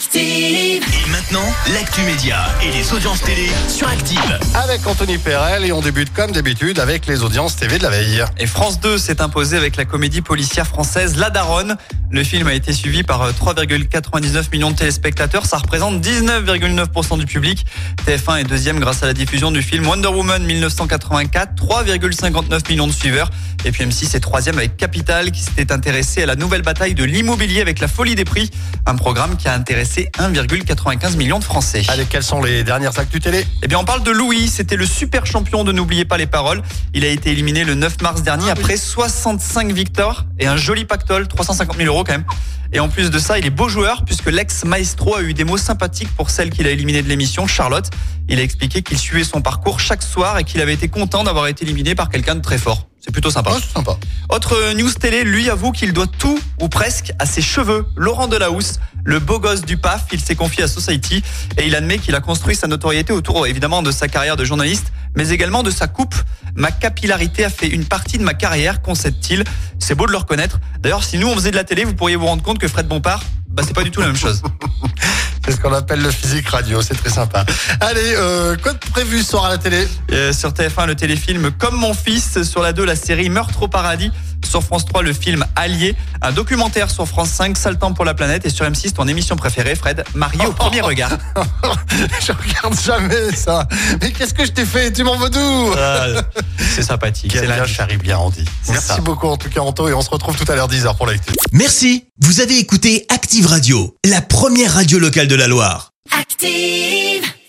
Active. Et maintenant, l'actu média et les audiences télé sur Active. avec Anthony Perel et on débute comme d'habitude avec les audiences TV de la veille. Et France 2 s'est imposé avec la comédie policière française La Daronne. Le film a été suivi par euh, 3,99 millions de téléspectateurs. Ça représente 19,9% du public. TF1 est deuxième grâce à la diffusion du film Wonder Woman 1984, 3,59 millions de suiveurs. Et puis M6 est troisième avec Capital qui s'était intéressé à la nouvelle bataille de l'immobilier avec la folie des prix. Un programme qui a intéressé 1,95 million de Français. Allez, quelles sont les dernières actus télé? Eh bien, on parle de Louis. C'était le super champion de N'oubliez pas les paroles. Il a été éliminé le 9 mars dernier après 65 victoires et un joli pactole, 350 000 euros quand même. Et en plus de ça, il est beau joueur puisque l'ex-maestro a eu des mots sympathiques pour celle qu'il a éliminée de l'émission, Charlotte. Il a expliqué qu'il suivait son parcours chaque soir et qu'il avait été content d'avoir été éliminé par quelqu'un de très fort. C'est plutôt sympa. C'est sympa. Autre news télé, lui avoue qu'il doit tout ou presque à ses cheveux. Laurent Delahousse, le beau gosse du PAF, il s'est confié à Society et il admet qu'il a construit sa notoriété autour évidemment de sa carrière de journaliste, mais également de sa coupe. Ma capillarité a fait une partie de ma carrière, concède-t-il. C'est beau de le reconnaître. D'ailleurs, si nous on faisait de la télé, vous pourriez vous rendre compte que Fred Bompard, bah c'est pas du tout la même chose. C'est ce qu'on appelle le physique radio, c'est très sympa. Allez, euh, quoi de prévu ce soir à la télé? Euh, sur TF1, le téléfilm Comme mon fils. Sur la 2, la série Meurtre au paradis. Sur France 3, le film Allié. Un documentaire sur France 5, Sale temps pour la planète. Et sur M6, ton émission préférée, Fred, marié au premier regard. Je regarde jamais ça. Mais qu'est-ce que je t'ai fait? Tu m'en veux d'où? Ah, c'est sympathique. C'est bien lundi. charrie bien Andy. Merci ça. beaucoup en tout cas Anto et on se retrouve tout à l'heure 10h pour l'actu. Merci, vous avez écouté Active Radio, la première radio locale de la Loire. Active.